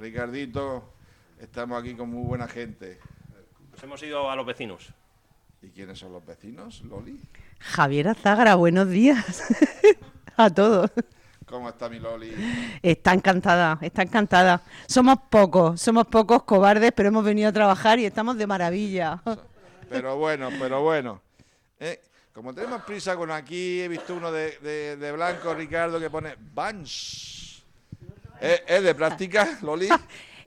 Ricardito, estamos aquí con muy buena gente. Nos hemos ido a los vecinos. ¿Y quiénes son los vecinos, Loli? Javier Azagra, buenos días a todos. ¿Cómo está mi Loli? Está encantada, está encantada. Somos pocos, somos pocos cobardes, pero hemos venido a trabajar y estamos de maravilla. Pero bueno, pero bueno. Eh, como tenemos prisa con aquí, he visto uno de, de- de blanco, Ricardo, que pone Bunch. ¿Es, es de práctica, Loli?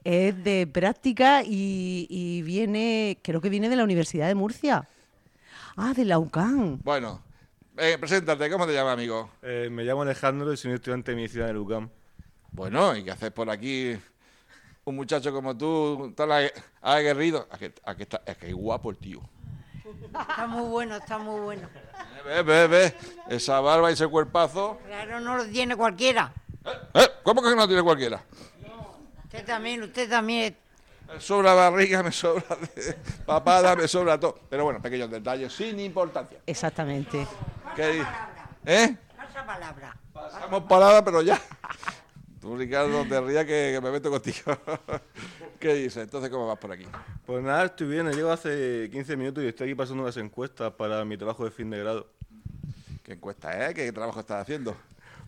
Es de práctica y, y viene, creo que viene de la Universidad de Murcia. Ah, de la UCAM. Bueno, eh, preséntate, ¿cómo te llamas, amigo? Eh, me llamo Alejandro y soy un estudiante de medicina en UCAM. Bueno, ¿y qué haces por aquí? Un muchacho como tú, tan ague- aguerrido. ¿A que, a que está, es que es guapo el tío. Está muy bueno, está muy bueno. Eh, Ve, ve, ve. Esa barba y ese cuerpazo. Claro, no lo tiene cualquiera. ¿Eh? ¿Cómo que no tiene cualquiera? Usted también, usted también. Me sobra barriga, me sobra de- papada, me sobra todo. Pero bueno, pequeños detalles, sin importancia. Exactamente. ¿Qué ¿Eh? Pasa palabra. Pasamos palabra, pero ya. Tú, Ricardo, te rías que, que me meto contigo. ¿Qué dices? Entonces, ¿cómo vas por aquí? Pues nada, estoy bien. Llego hace 15 minutos y estoy aquí pasando unas encuestas para mi trabajo de fin de grado. ¿Qué encuesta es? ¿Qué trabajo estás haciendo?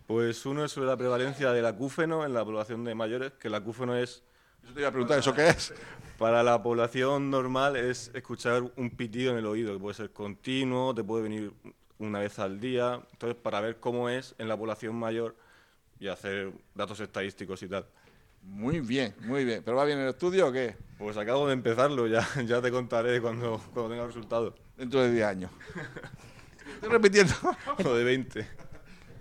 Pues uno es sobre la prevalencia del acúfeno en la población de mayores, que el acúfeno es, Yo te iba a preguntar, ¿eso qué es? para la población normal, es escuchar un pitido en el oído, que puede ser continuo, te puede venir una vez al día. Entonces, para ver cómo es en la población mayor y hacer datos estadísticos y tal. Muy bien, muy bien. ¿Pero va bien el estudio o qué? Pues acabo de empezarlo, ya, ya te contaré cuando, cuando tenga el resultado. Dentro de 10 años. Estoy repitiendo. O de 20.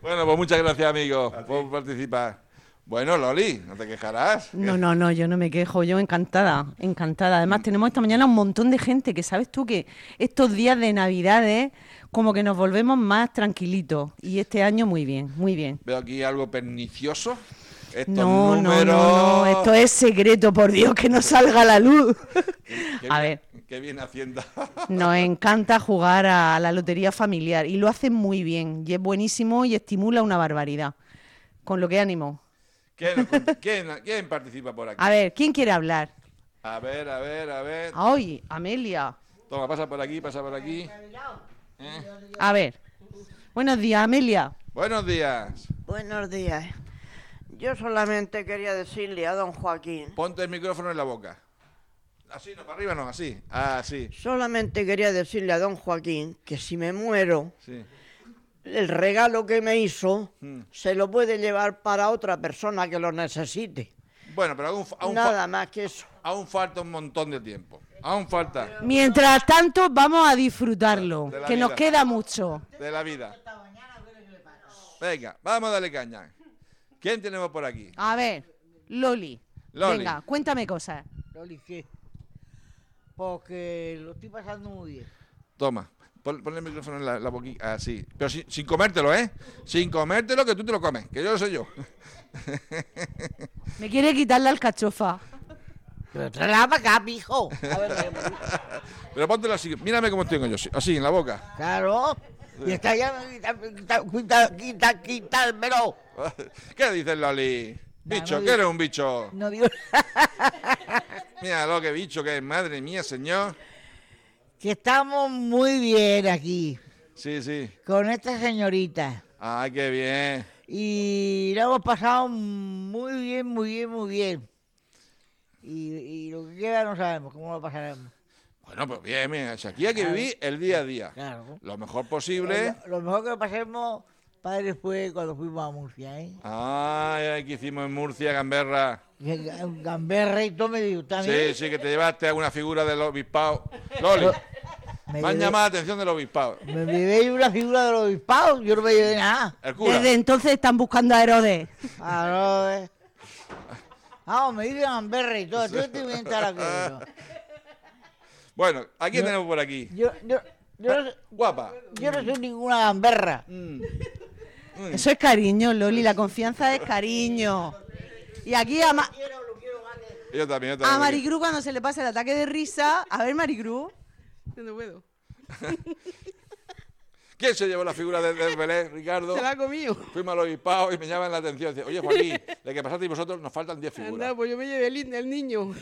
Bueno, pues muchas gracias, amigo, por participar. Bueno, Loli, no te quejarás. No, no, no, yo no me quejo, yo encantada, encantada. Además, tenemos esta mañana un montón de gente que sabes tú que estos días de Navidades como que nos volvemos más tranquilitos. Y este año muy bien, muy bien. Veo aquí algo pernicioso. Estos No, no, números. no, no, esto es secreto, por Dios, que no salga a la luz. Qué A bien- ver. Qué bien Hacienda. Nos encanta jugar a la lotería familiar y lo hacen muy bien y es buenísimo y estimula una barbaridad. Con lo que ánimo. ¿Quién, nos- quién- quién participa por aquí? A ver, ¿quién quiere hablar? A ver, a ver, a ver. Ay, Amelia. Toma, pasa por aquí, pasa por aquí. A ver. Buenos días, Amelia. Buenos días. Buenos días. Yo solamente quería decirle a don Joaquín, Ponte el micrófono en la boca. Así, no, para arriba no, así. Así. solamente quería decirle a don Joaquín que si me muero, Sí. El regalo que me hizo Mm. se lo puede llevar para otra persona que lo necesite. Bueno, pero aún, aún, fa- Nada más que eso. aún falta un montón de tiempo. Aún falta Mientras tanto, vamos a disfrutarlo, que nos queda mucho. de la vida. Venga, vamos a darle caña. ¿Quién tenemos por aquí? A ver, Loli. Loli. Venga, cuéntame cosas. Loli, ¿qué? Porque lo estoy pasando muy bien. Toma, pon, ponle el micrófono en la, la boquilla. Así. Pero sin, sin comértelo, ¿eh? Sin comértelo, que tú te lo comes, que yo lo sé yo. Me quiere quitar la alcachofa. Para acá, mijo. A ver, Pero póntelo así. Mírame cómo tengo yo, así, en la boca. claro. Y está ya, quita, quita, quita, quita, quitármelo. ¿Qué dices, Loli? Bicho, no que digo- eres un bicho. No digo Mira lo que bicho que es, madre mía, señor. Que estamos muy bien aquí Sí, sí. con esta señorita. Ay, qué bien. Y lo hemos pasado muy bien, muy bien, muy bien. Y, y lo que queda no sabemos cómo lo pasaremos. Bueno, pues bien, bien. Aquí hay que vivir el día a día. Claro. Lo mejor posible. Lo, lo mejor que lo pasemos para después cuando fuimos a Murcia, ¿eh? Ay, ay, que hicimos en Murcia, Gamberra. Gamberra y todo me digo, Sí, también. sí, que te llevaste a una figura del obispado. Loli, Me me han llamado la atención del obispado. Me llevé una figura de los obispados, yo no me llevé nada. El cura. Desde entonces están buscando a Herodes. Claro, eh. Ah, me dicen Amberra y todo. Tú te la cosa. Bueno, ¿a quién Yo- tenemos por aquí? Yo, yo, yo, no, Guapa. yo no soy ninguna gamberra. Mm. Eso es cariño, Loli, la confianza es cariño. Y aquí a, Ma- Yo también, yo a también. Maricruz cuando se le pasa el ataque de risa, a ver Maricruz, No puedo. ¿Quién se llevó la figura de- del Belén, Ricardo? Se la ha comido. Fuimos al obispado y me llaman la atención. Dice, Oye, Joaquín, de que pasasteis vosotros nos faltan 10 Anda, figuras. pues yo me llevé el, el niño.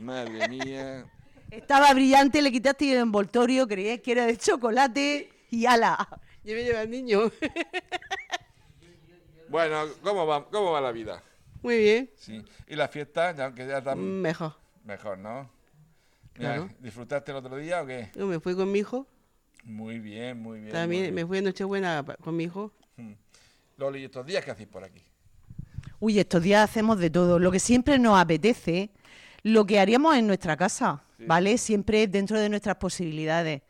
Madre mía. estaba brillante, le quitaste el envoltorio, creías que era de chocolate y ala. Yo me llevé al niño. Bueno, ¿cómo va, cómo va la vida? Muy bien. Sí. ¿Y la fiesta? Ya, aunque ya están Mejor. mejor, ¿no? Mira, Claro. ¿Disfrutaste el otro día o qué? Yo me fui con mi hijo. Muy bien, muy bien. También muy me fui en Nochebuena con mi hijo. Loli, ¿y estos días qué hacéis por aquí? Uy, estos días hacemos de todo, lo que siempre nos apetece, lo que haríamos en nuestra casa, ¿vale? Siempre dentro de nuestras posibilidades.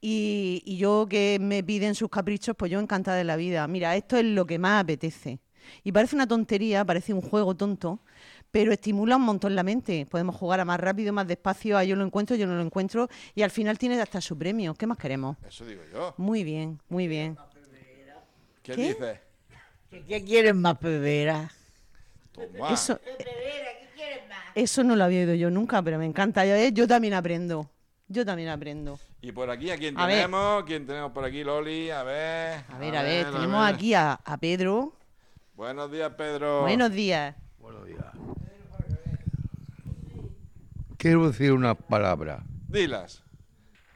Y, y yo que me piden sus caprichos, pues yo encantada de la vida. Mira, esto es lo que más apetece. Y parece una tontería, parece un juego tonto, pero estimula un montón la mente. Podemos jugar a más rápido, más despacio, a yo lo encuentro, yo no lo encuentro, y al final tiene hasta su premio. ¿Qué más queremos? Eso digo yo. Muy bien, muy bien. ¿Qué, ¿Qué? dices? ¿Qué, qué quieres más, pebera? Toma. Eso, eso no lo había oído yo nunca, pero me encanta. Yo, eh, yo también aprendo. Yo también aprendo. ¿Y por aquí a quién A ver. tenemos? ¿Quién tenemos por aquí, Loli? A ver. A ver, a ver, tenemos ver. aquí a, a Pedro. Buenos días, Pedro. Buenos días. Quiero decir unas palabras. Dilas.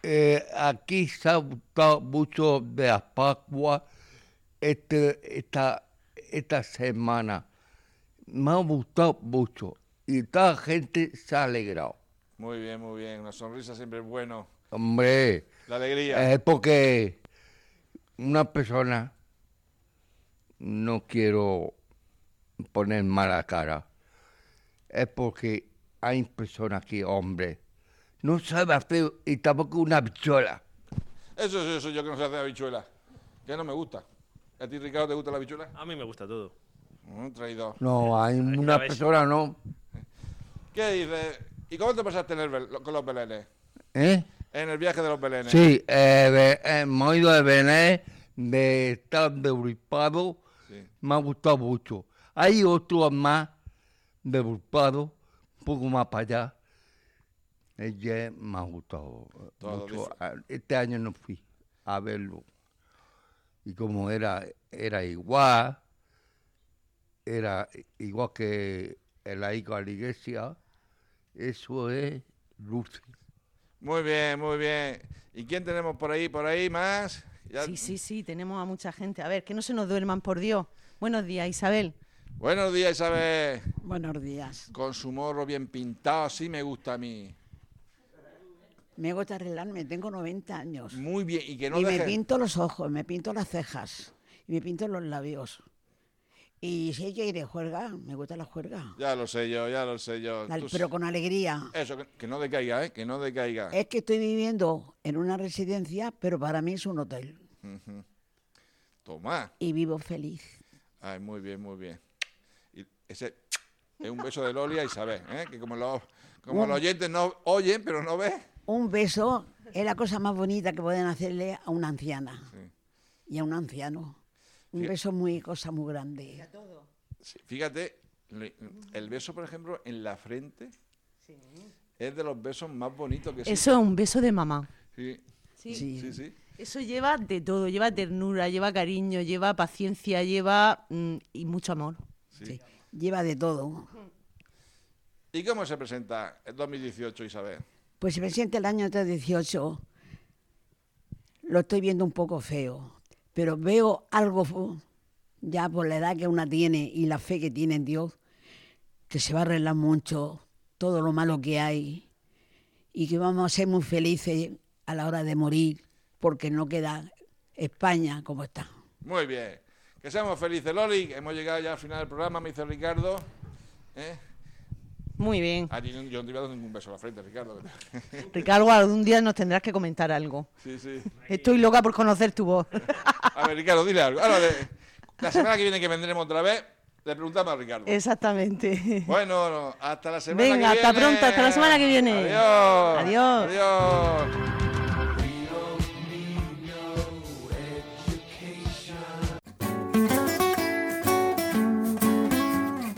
Eh, aquí se ha gustado mucho de las Pascuas este, esta, esta semana. Me ha gustado mucho y toda la gente se ha alegrado. Muy bien, muy bien. Una sonrisa siempre es bueno. Hombre, La alegría. es porque una persona, no quiero poner mala cara, es porque hay personas que, hombre, no sabe hacer y tampoco una bichola. Eso es eso yo que no sé hacer habichuela. Que no me gusta. ¿A ti, Ricardo, te gusta la habichuela? A mí me gusta todo. Mm, traidor. No, hay una persona, no. ¿Qué dices? ¿Y cómo te pasaste en el con los belenes? ¿Eh? En el viaje de los belenes. Sí, eh, de- hemos ido de Bené, de estar de Sí. me ha gustado mucho. Hay otro más de un poco más para allá. Ella me ha gustado Todo, mucho. Ah, Este año no fui a verlo. Y como era, era igual, era igual que el hijo a la iglesia, eso es luce. Muy bien, muy bien. ¿Y quién tenemos por ahí, por ahí más? Ya- Sí, sí, sí, tenemos a mucha gente. A ver, que no se nos duerman, por Dios. Buenos días, Isabel. Buenos días, Isabel. Buenos días. Con su morro bien pintado, así me gusta a mí. Me gusta arreglarme, tengo 90 años. Muy bien. Y que no y me pinto los ojos, me pinto las cejas y me pinto los labios. Y si hay que ir de juerga, me gusta la juerga. Ya lo sé yo, ya lo sé yo. La- pero con alegría. Eso, que, que no decaiga, ¿eh? Que no decaiga. Es que estoy viviendo en una residencia, pero para mí es un hotel. Toma. Y vivo feliz. Ay, muy bien, muy bien. Y ese es un beso de Loli a Isabel, ¿eh? Que como, los, como Un- los oyentes no oyen, pero no ven. Un beso es la cosa más bonita que pueden hacerle a una anciana y a un anciano. Un beso muy cosa muy grande. Sí, Fíjate, el beso, por ejemplo, en la frente es de los besos más bonitos que Eso es un beso de mamá. Sí, Sí. Sí. sí, sí. Eso lleva de todo, lleva ternura, lleva cariño, lleva paciencia, lleva mm, y mucho amor. sí. Sí. Lleva de todo. ¿Y cómo se presenta el 2018, Isabel? Pues si me siente el año 18, lo estoy viendo un poco feo, pero veo algo ya por la edad que una tiene y la fe que tiene en Dios, que se va a arreglar mucho todo lo malo que hay y que vamos a ser muy felices a la hora de morir, porque no queda España como está. Muy bien. Que seamos felices, Loli. Hemos llegado ya al final del programa, me dice Ricardo. ¿Eh? Muy bien. Ah, yo yo no te voy a dar ningún beso a la frente, Ricardo. Ricardo, algún día nos tendrás que comentar algo. sí, sí. Estoy loca por conocer tu voz. A ver, Ricardo, dile algo. Ahora, la semana que viene que vendremos otra vez, le preguntamos a Ricardo. Exactamente. Bueno, hasta la semana que Venga, viene. hasta pronto, hasta la semana que viene. Adiós. Adiós. Adiós.